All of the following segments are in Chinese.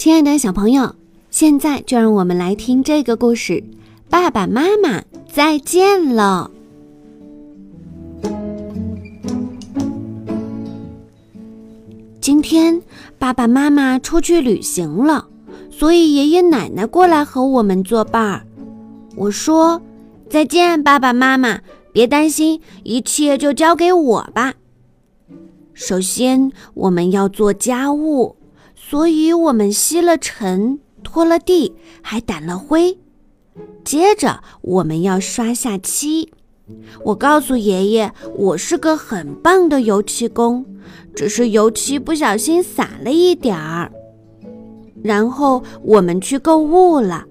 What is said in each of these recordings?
亲爱的小朋友，现在就让我们来听这个故事。爸爸妈妈再见了。今天爸爸妈妈出去旅行了，所以爷爷奶奶过来和我们作伴儿。我说：“再见，爸爸妈妈，别担心，一切就交给我吧。”首先，我们要做家务。所以我们吸了尘，拖了地，还掸了灰。接着我们要刷下漆。我告诉爷爷，我是个很棒的油漆工，只是油漆不小心洒了一点儿。然后我们去购物了，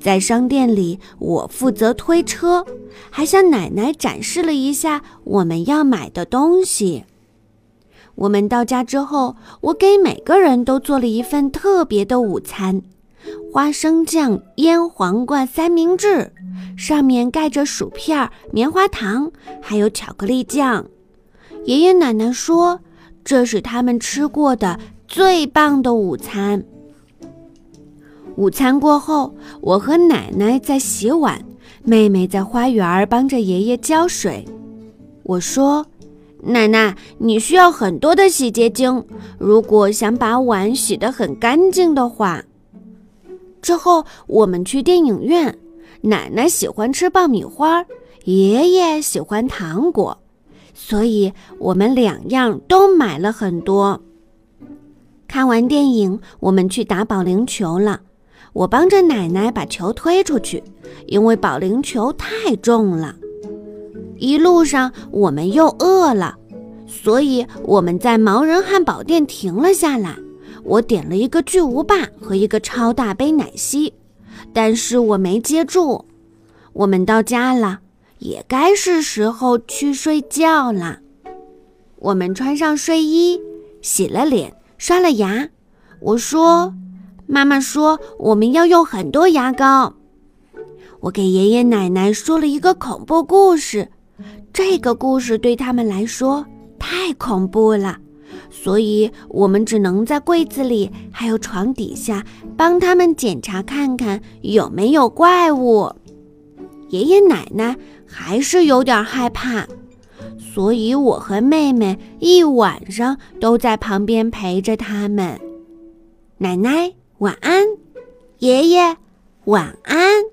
在商店里，我负责推车，还向奶奶展示了一下我们要买的东西。我们到家之后，我给每个人都做了一份特别的午餐：花生酱腌黄瓜三明治，上面盖着薯片、棉花糖，还有巧克力酱。爷爷奶奶说，这是他们吃过的最棒的午餐。午餐过后，我和奶奶在洗碗，妹妹在花园帮着爷爷浇水。我说。奶奶，你需要很多的洗洁精。如果想把碗洗得很干净的话，之后我们去电影院。奶奶喜欢吃爆米花，爷爷喜欢糖果，所以我们两样都买了很多。看完电影，我们去打保龄球了。我帮着奶奶把球推出去，因为保龄球太重了。一路上我们又饿了，所以我们在盲人汉堡店停了下来。我点了一个巨无霸和一个超大杯奶昔，但是我没接住。我们到家了，也该是时候去睡觉了。我们穿上睡衣，洗了脸，刷了牙。我说：“妈妈说我们要用很多牙膏。”我给爷爷奶奶说了一个恐怖故事。这个故事对他们来说太恐怖了，所以我们只能在柜子里还有床底下帮他们检查看看有没有怪物。爷爷奶奶还是有点害怕，所以我和妹妹一晚上都在旁边陪着他们。奶奶晚安，爷爷晚安。